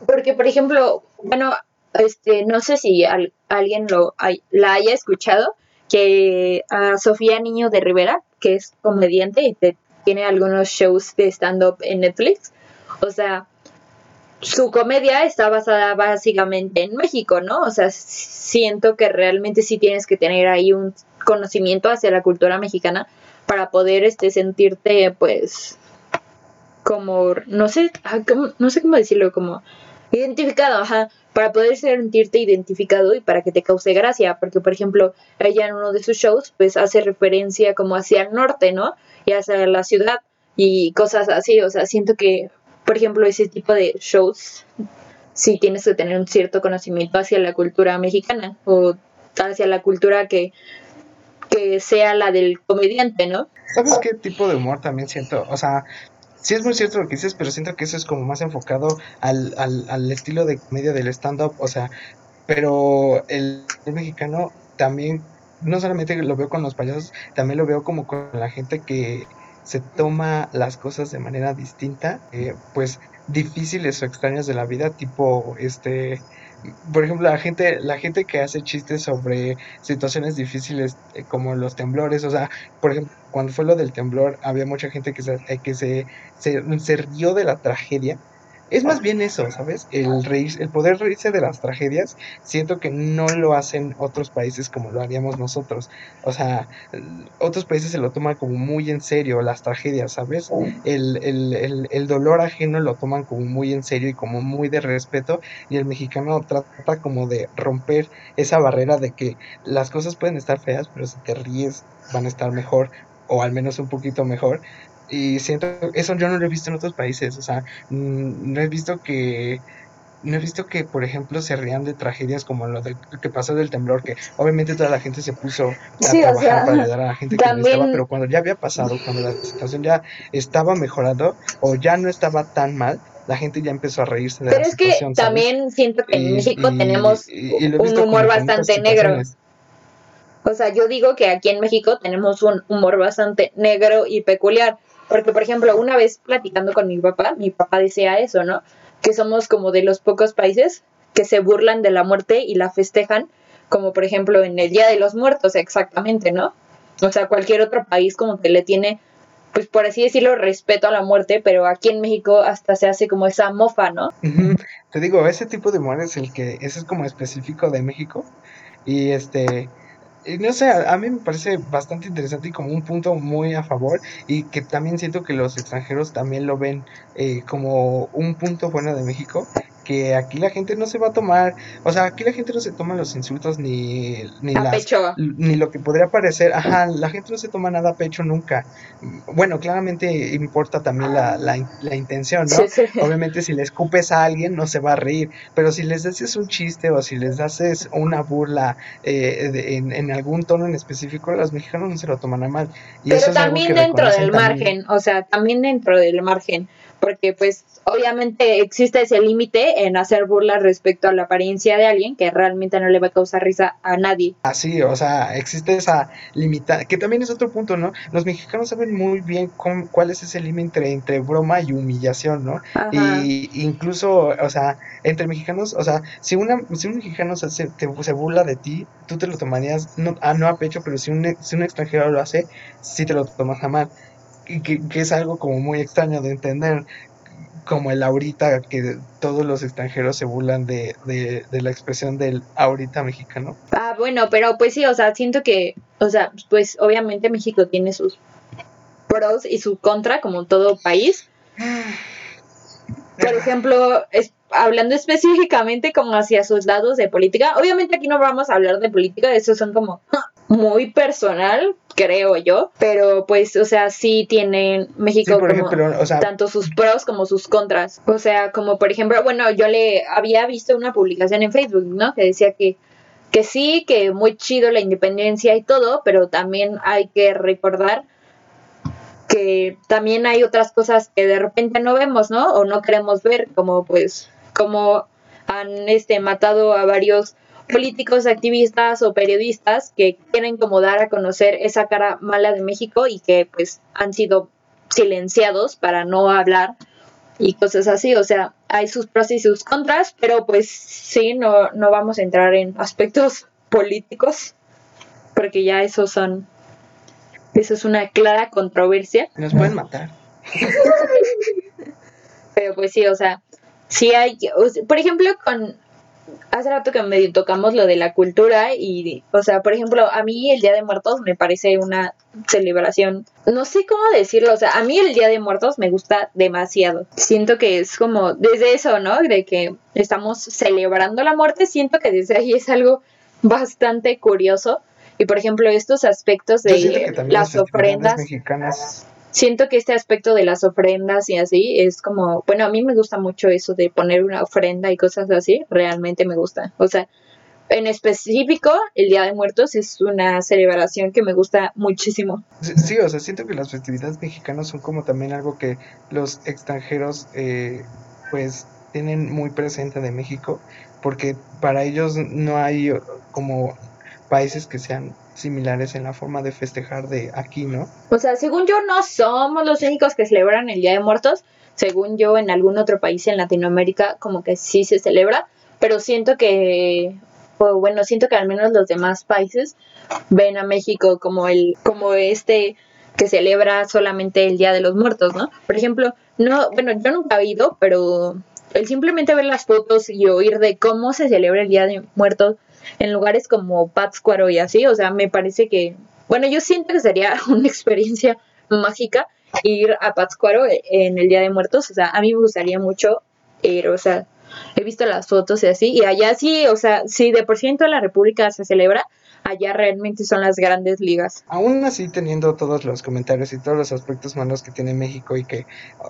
Porque por ejemplo, bueno, este no sé si alguien lo la haya escuchado que a Sofía Niño de Rivera, que es comediante y tiene algunos shows de stand up en Netflix, o sea, su comedia está basada básicamente en México, ¿no? O sea, siento que realmente sí tienes que tener ahí un conocimiento hacia la cultura mexicana para poder este sentirte pues como no sé, no sé cómo decirlo, como identificado, ajá, para poder sentirte identificado y para que te cause gracia, porque por ejemplo, ella en uno de sus shows pues hace referencia como hacia el norte, ¿no? Y hacia la ciudad y cosas así, o sea, siento que por ejemplo, ese tipo de shows, sí tienes que tener un cierto conocimiento hacia la cultura mexicana o hacia la cultura que, que sea la del comediante, ¿no? ¿Sabes qué tipo de humor también siento? O sea, sí es muy cierto lo que dices, pero siento que eso es como más enfocado al, al, al estilo de comedia del stand-up, o sea, pero el, el, mexicano también, no solamente lo veo con los payasos, también lo veo como con la gente que se toma las cosas de manera distinta, eh, pues difíciles o extrañas de la vida, tipo este por ejemplo, la gente, la gente que hace chistes sobre situaciones difíciles eh, como los temblores, o sea, por ejemplo, cuando fue lo del temblor, había mucha gente que se, eh, que se, se, se rió de la tragedia es más bien eso, ¿sabes? El, reír, el poder reírse de las tragedias, siento que no lo hacen otros países como lo haríamos nosotros. O sea, otros países se lo toman como muy en serio, las tragedias, ¿sabes? El, el, el, el dolor ajeno lo toman como muy en serio y como muy de respeto, y el mexicano trata como de romper esa barrera de que las cosas pueden estar feas, pero si te ríes van a estar mejor, o al menos un poquito mejor, y siento, eso yo no lo he visto en otros países, o sea, mm, no he visto que no he visto que, por ejemplo, se rían de tragedias como lo de, que pasó del temblor, que obviamente toda la gente se puso a trabajar para ayudar a la gente que necesitaba, pero cuando ya había pasado, cuando la situación ya estaba mejorando o ya no estaba tan mal, la gente ya empezó a reírse de pero es que también siento que en México tenemos un humor bastante negro. O sea, yo digo que aquí en México tenemos un humor bastante negro y peculiar. Porque, por ejemplo, una vez platicando con mi papá, mi papá decía eso, ¿no? Que somos como de los pocos países que se burlan de la muerte y la festejan, como por ejemplo en el Día de los Muertos, exactamente, ¿no? O sea, cualquier otro país como que le tiene, pues por así decirlo, respeto a la muerte, pero aquí en México hasta se hace como esa mofa, ¿no? Te digo, ese tipo de humor es el que, ese es como específico de México. Y este, no sé, a, mí me parece bastante interesante y como un punto muy a favor y que también siento que los extranjeros también lo ven eh, como un punto bueno de México, que aquí la gente no se va a tomar, o sea, aquí la gente no se toma los insultos ni, ni, A pecho. ni lo que podría parecer, ajá, la gente no se toma nada a pecho nunca. Bueno, claramente importa también la, la, la intención, ¿no? Sí, sí. Obviamente si le escupes a alguien no se va a reír, pero si les haces un chiste o si les haces una burla eh, de- en, en algún tono en específico, los mexicanos no se lo toman a mal. Y eso Pero es algo también que dentro del también. margen, o sea, también dentro del margen, porque pues obviamente existe ese límite en hacer burlas respecto a la apariencia de alguien que realmente no le va a causar risa a nadie. Así, o sea, existe esa limitación, que también es otro punto, ¿no? Los mexicanos saben muy bien cómo- cuál es ese límite entre broma y humillación, ¿no? Ajá. Y incluso, o sea, entre mexicanos, o sea, si una, si un mexicano se, se, te- se burla de ti, tú te lo tomarías, no, ah, no a pecho, pero si un, si un extranjero lo hace, sí te lo tomas a mal. Que, que es algo como muy extraño de entender, como el ahorita, que todos los extranjeros se burlan de, de, la expresión del ahorita mexicano. Ah, bueno, pero pues sí, o sea, siento que, o sea, pues obviamente México tiene sus pros y su contra, como todo país. Por ejemplo, es, hablando específicamente como hacia sus lados de política, obviamente aquí no vamos a hablar de política, eso son como muy personal, creo yo, pero pues, o sea, sí tienen México como ejemplo, o sea, tanto sus pros como sus contras. O sea, como por ejemplo, bueno, yo le había visto una publicación en Facebook, ¿no? Que decía que, que sí, que muy chido la independencia y todo, pero también hay que recordar que también hay otras cosas que de repente no vemos, ¿no? O no queremos ver, como pues, como han este matado a varios políticos, activistas o periodistas que quieren como dar a conocer esa cara mala de México y que pues han sido silenciados para no hablar y cosas así, o sea, hay sus pros y sus contras, pero pues sí, no, no vamos a entrar en aspectos políticos, porque ya esos son, eso es una clara controversia, nos pueden matar. pero pues sí, o sea, sí hay, por ejemplo, con, hace rato que medio tocamos lo de la cultura y, o sea, por ejemplo, a mí el Día de Muertos me parece una celebración, no sé cómo decirlo, o sea, a mí el Día de Muertos me gusta demasiado. Siento que es como, desde eso, ¿no? De que estamos celebrando la muerte, siento que desde ahí es algo bastante curioso. Y por ejemplo, estos aspectos de las ofrendas mexicanas siento que este aspecto de las ofrendas y así es como, bueno, a mí me gusta mucho eso de poner una ofrenda y cosas así, realmente me gusta. O sea, en específico, el Día de Muertos es una celebración que me gusta muchísimo. Sí, sí, o sea, siento que las festividades mexicanas son como también algo que los extranjeros eh, pues tienen muy presente de México, porque para ellos no hay como países que sean similares en la forma de festejar de aquí, ¿no? O sea, según yo no somos los únicos que celebran el Día de Muertos, según yo en algún otro país en Latinoamérica como que sí se celebra, pero siento que o bueno, siento que al menos los demás países ven a México como el como este que celebra solamente el Día de los Muertos, ¿no? Por ejemplo, no, bueno, yo nunca he ido, pero el simplemente ver las fotos y oír de cómo se celebra el Día de Muertos en lugares como Pátzcuaro y así, o sea, me parece que, bueno, yo siento que sería una experiencia mágica ir a Pátzcuaro en el Día de Muertos, o sea, a mí me gustaría mucho ir, o sea, he visto las fotos y así, y allá sí, o sea, si de por sí en toda la República se celebra, allá realmente son las grandes ligas. Aún así, teniendo todos los comentarios y todos los aspectos malos que tiene México y que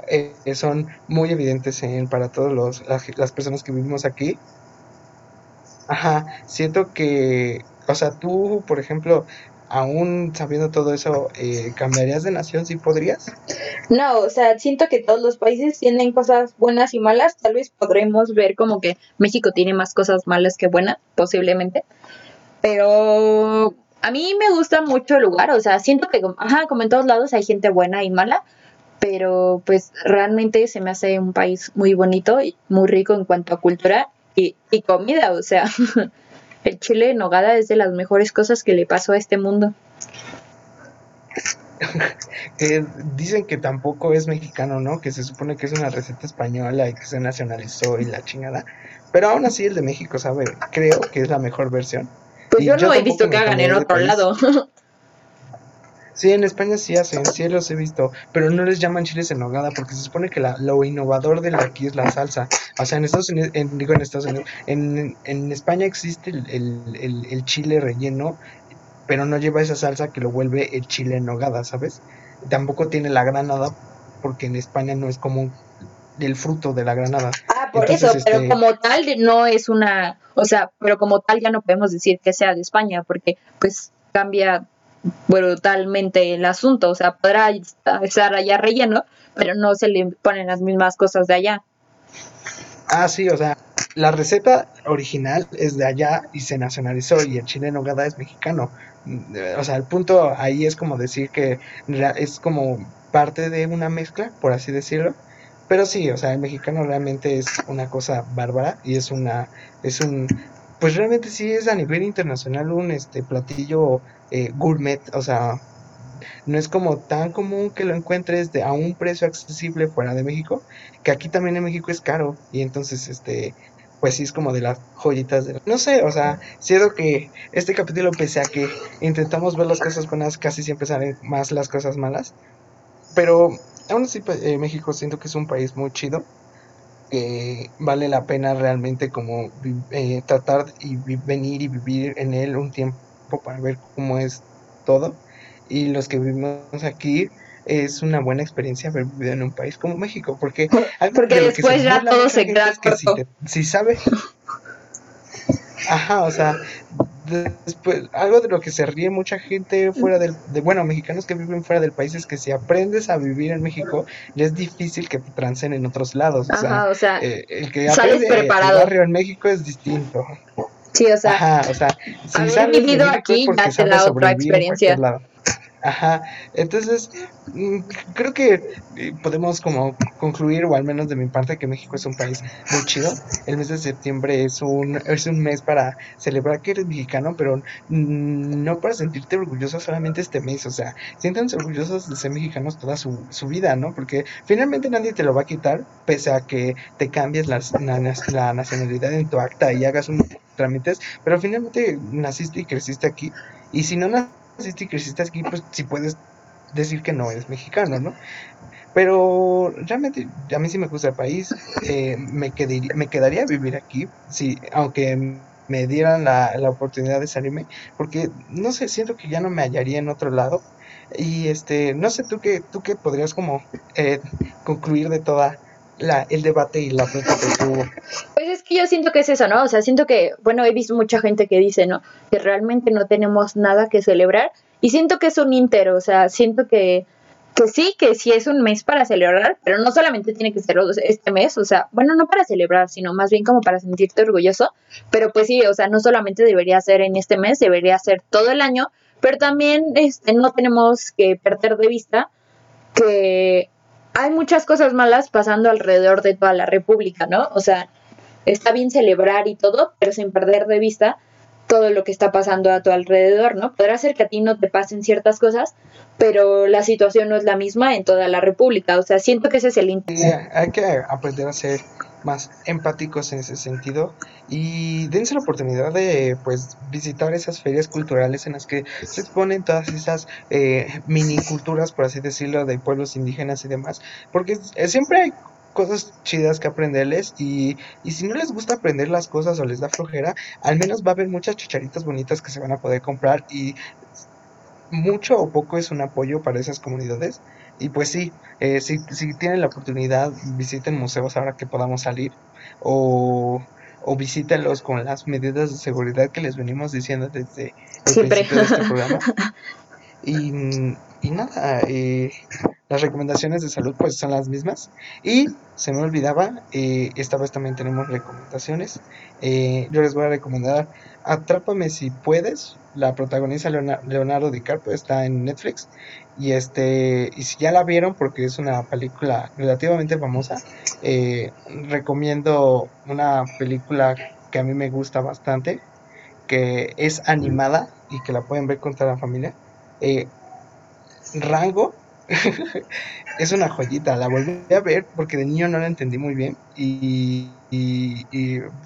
eh, son muy evidentes en, para todas las personas que vivimos aquí, ajá, siento que, o sea, tú, por ejemplo, aún sabiendo todo eso, eh, ¿cambiarías de nación si podrías? No, o sea, siento que todos los países tienen cosas buenas y malas. Tal vez podremos ver como que México tiene más cosas malas que buenas, posiblemente. Pero a mí me gusta mucho el lugar, o sea, siento que, ajá, como en todos lados hay gente buena y mala, pero pues realmente se me hace un país muy bonito y muy rico en cuanto a cultura y, y comida, o sea, el chile en nogada es de las mejores cosas que le pasó a este mundo. que dicen que tampoco es mexicano, ¿no? Que se supone que es una receta española y que se nacionalizó y la chingada. Pero aún así el de México, ¿sabe? Creo que es la mejor versión. Pues Y yo yo no he visto que hagan en otro país. lado. Sí, en España sí hacen, sí los he visto, pero no les llaman chiles en nogada porque se supone que la, lo innovador de aquí es la salsa. O sea, en Estados Unidos, en, digo en Estados Unidos, en, en España existe el, el, el, chile relleno, pero no lleva esa salsa que lo vuelve el chile en nogada, ¿sabes? Tampoco tiene la granada porque en España no es común el fruto de la granada. Ah, por eso, pero este como tal no es una, o sea, pero como tal ya no podemos decir que sea de España porque pues cambia brutalmente el asunto. O sea, podrá estar allá relleno, pero no se le ponen las mismas cosas de allá. Ah, sí, o sea, la receta original es de allá y se nacionalizó y el chile en nogada es mexicano. O sea, el punto ahí es como decir que es como parte de una mezcla, por así decirlo. Pero sí, o sea, el mexicano realmente es una cosa bárbara y es una, es un, pues realmente sí es a nivel internacional un este platillo eh, gourmet, o sea, no es como tan común que lo encuentres de, a un precio accesible fuera de México, que aquí también en México es caro, y entonces, este, pues sí es como de las joyitas de... No sé, o sea, siento que este capítulo, pese a que intentamos ver las cosas buenas, casi siempre salen más las cosas malas, pero aún así pues, eh, México siento que es un país muy chido, que vale la pena realmente como eh, tratar y venir y vivir en él un tiempo para ver cómo es todo. Y los que vivimos aquí es una buena experiencia haber vivido en un país como México, porque, porque después ya todo se queda si, sabe, ajá, o sea, después, algo de lo que se ríe mucha gente fuera del, de, bueno, mexicanos que viven fuera del país es que si aprendes a vivir en México, ya es difícil que te trancen en otros lados. o sea, eh, el que aprende preparado. el barrio en México es distinto. Sí, o sea, Ajá, o sea si haber vivido aquí ya te la otra experiencia. Ajá, entonces mm, creo que eh, podemos como concluir, o al menos de mi parte, que México es un país muy chido. El mes de septiembre es un, es un mes para celebrar que eres mexicano, pero no para sentirte orgulloso solamente este mes. O sea, siéntanse orgullosos de ser mexicanos toda su, su vida, ¿no? Porque finalmente nadie te lo va a quitar, pese a que te cambies la, la nacionalidad en tu acta y hagas un trámites, pero finalmente naciste y creciste aquí. Y si no naciste, y creciste aquí, pues si puedes decir que no eres mexicano, ¿no? Pero realmente a mí sí me gusta el país, eh, me, quedaría, me quedaría vivir aquí, sí, aunque me dieran la, la, oportunidad de salirme, porque no sé, siento que ya no me hallaría en otro lado. Y este, no sé tú qué, tú qué podrías como eh, concluir de toda la, el debate y la prueba que tuvo. Pues es que yo siento que es eso, ¿no? O sea, siento que, bueno, he visto mucha gente que dice, ¿no? Que realmente no tenemos nada que celebrar. Y siento que es un inter, o sea, siento que, que sí, que sí es un mes para celebrar, pero no solamente tiene que ser este mes, o sea, bueno, no para celebrar, sino más bien como para sentirte orgulloso. Pero pues sí, o sea, no solamente debería ser en este mes, debería ser todo el año, pero también este, no tenemos que perder de vista que hay muchas cosas malas pasando alrededor de toda la República, ¿no? O sea, está bien celebrar y todo, pero sin perder de vista todo lo que está pasando a tu alrededor, ¿no? Podrá ser que a ti no te pasen ciertas cosas, pero la situación no es la misma en toda la República. O sea, siento que ese es el interés. hay que aprender a ser más empáticos en ese sentido y dense la oportunidad de pues visitar esas ferias culturales en las que se exponen todas esas eh, mini culturas por así decirlo de pueblos indígenas y demás porque siempre hay cosas chidas que aprenderles y, y si no les gusta aprender las cosas o les da flojera, al menos va a haber muchas chicharitas bonitas que se van a poder comprar y mucho o poco es un apoyo para esas comunidades. Y pues sí, eh, si, si tienen la oportunidad, visiten museos ahora que podamos salir o, o visítenlos con las medidas de seguridad que les venimos diciendo desde el principio de este programa. Y, y nada, eh, las recomendaciones de salud pues son las mismas. Y se me olvidaba, eh, esta vez también tenemos recomendaciones. Eh, yo les voy a recomendar Atrápame si puedes. La protagonista Leonardo DiCaprio está en Netflix. Y este y si ya la vieron porque es una película relativamente famosa, recomiendo una película que a mí me gusta bastante, que es animada y que la pueden ver con toda la familia. Rango es una joyita, la volví a ver porque de niño no la entendí muy bien y,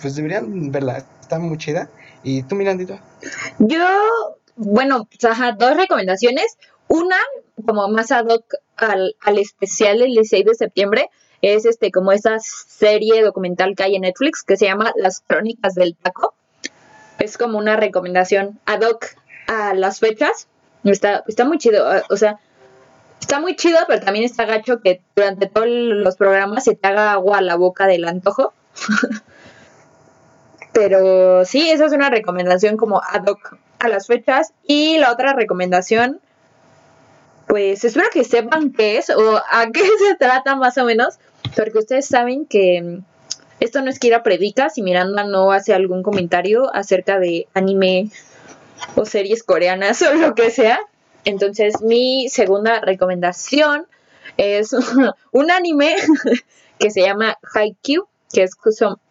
pues deberían verla, está muy chida. ¿Y tú, Mirandito? Yo, bueno, pues, dos recomendaciones. una, como más ad hoc al, al especial del 16 de septiembre, es este como esa serie documental que hay en Netflix que se llama Las Crónicas del Taco. Es como una recomendación ad hoc a las fechas. Está, está muy chido, o sea, está muy chido, pero también está gacho que durante todos los programas se te haga agua a la boca del antojo. pero sí, esa es una recomendación como ad hoc a las fechas. Y la otra recomendación, pues espero que sepan qué es o a qué se trata más o menos, porque ustedes saben que esto no es que ir a predica si Miranda no hace algún comentario acerca de anime o series coreanas o lo que sea. Entonces, mi segunda recomendación es un anime que se llama Haikyuu, que es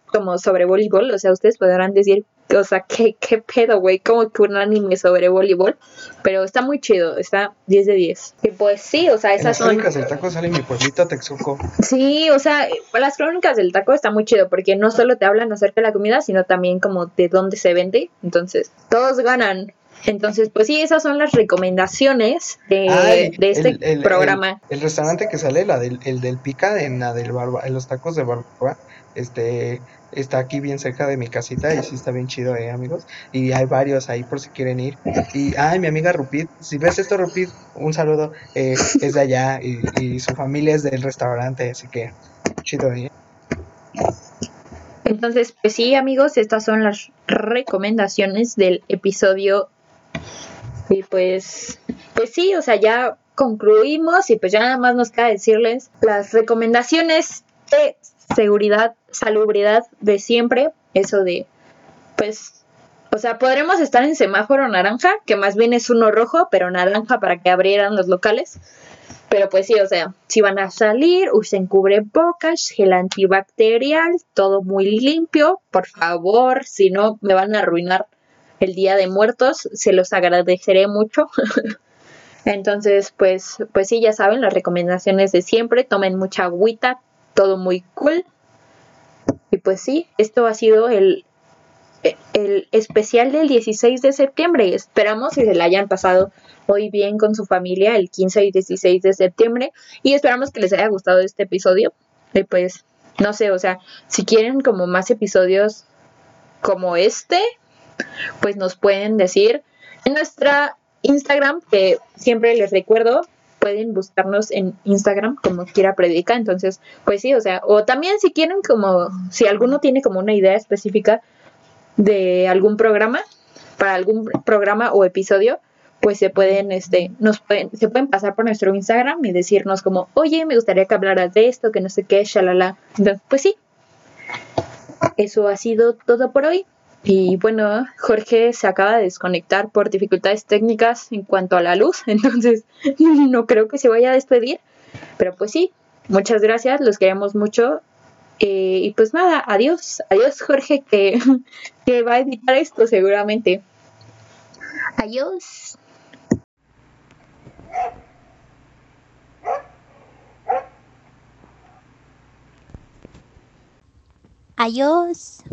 como sobre voleibol. O sea, ustedes podrán decir, o sea, ¿qué, qué pedo, güey? Como que un anime sobre voleibol. Pero está muy chido, está 10 de 10. Y pues sí, o sea, esas son. Las crónicas del taco sale mi pueblito Texuco. Sí, o sea, las crónicas del taco está muy chido porque no solo te hablan acerca de la comida, sino también como de dónde se vende. Entonces, todos ganan. Entonces, pues sí, esas son las recomendaciones de, este programa. El, restaurante que sale, la del, el del pica en la del barba, en los tacos de barba, este está aquí bien cerca de mi casita y sí está bien chido, eh, amigos. Y hay varios ahí por si quieren ir. Y, ay, mi amiga Rupit, si ves esto, Rupit, un saludo, eh, es de allá y, su familia es del restaurante, así que chido, eh. Entonces, pues sí, amigos, estas son las recomendaciones del episodio. Y pues, pues sí, o sea, ya concluimos y pues ya nada más nos queda decirles las recomendaciones de seguridad, salubridad de siempre, eso de, pues, o sea, podremos estar en semáforo naranja, que más bien es uno rojo, pero naranja para que abrieran los locales. Pero pues sí, o sea, si van a salir, usen cubrebocas, gel antibacterial, todo muy limpio, por favor, si no me van a arruinar el día de muertos, se los agradeceré mucho. Entonces, pues, pues sí, ya saben, las recomendaciones de siempre, tomen mucha agüita, todo muy cool. Y pues sí, esto ha sido el, el especial del 16 de septiembre. Esperamos que se la hayan pasado hoy bien con su familia el 15 y 16 de septiembre. Y esperamos que les haya gustado este episodio. Y pues, no sé, o sea, si quieren como más episodios como este, pues nos pueden decir en nuestra Instagram, que siempre les recuerdo, pueden buscarnos en Instagram como quiera predica. Entonces, pues sí, o sea, o también si quieren como, si alguno tiene como una idea específica de algún programa, para algún programa o episodio, pues se pueden, este, nos pueden, se pueden pasar por nuestro Instagram y decirnos como, oye, me gustaría que hablaras de esto, que no sé qué, shalala. Entonces, pues sí. Eso ha sido todo por hoy. Y bueno, Jorge se acaba de desconectar por dificultades técnicas en cuanto a la luz, entonces no creo que se vaya a despedir. Pero pues sí, muchas gracias, los queremos mucho. Eh, y pues nada, adiós, adiós Jorge que, que va a editar esto seguramente. Adiós. Adiós.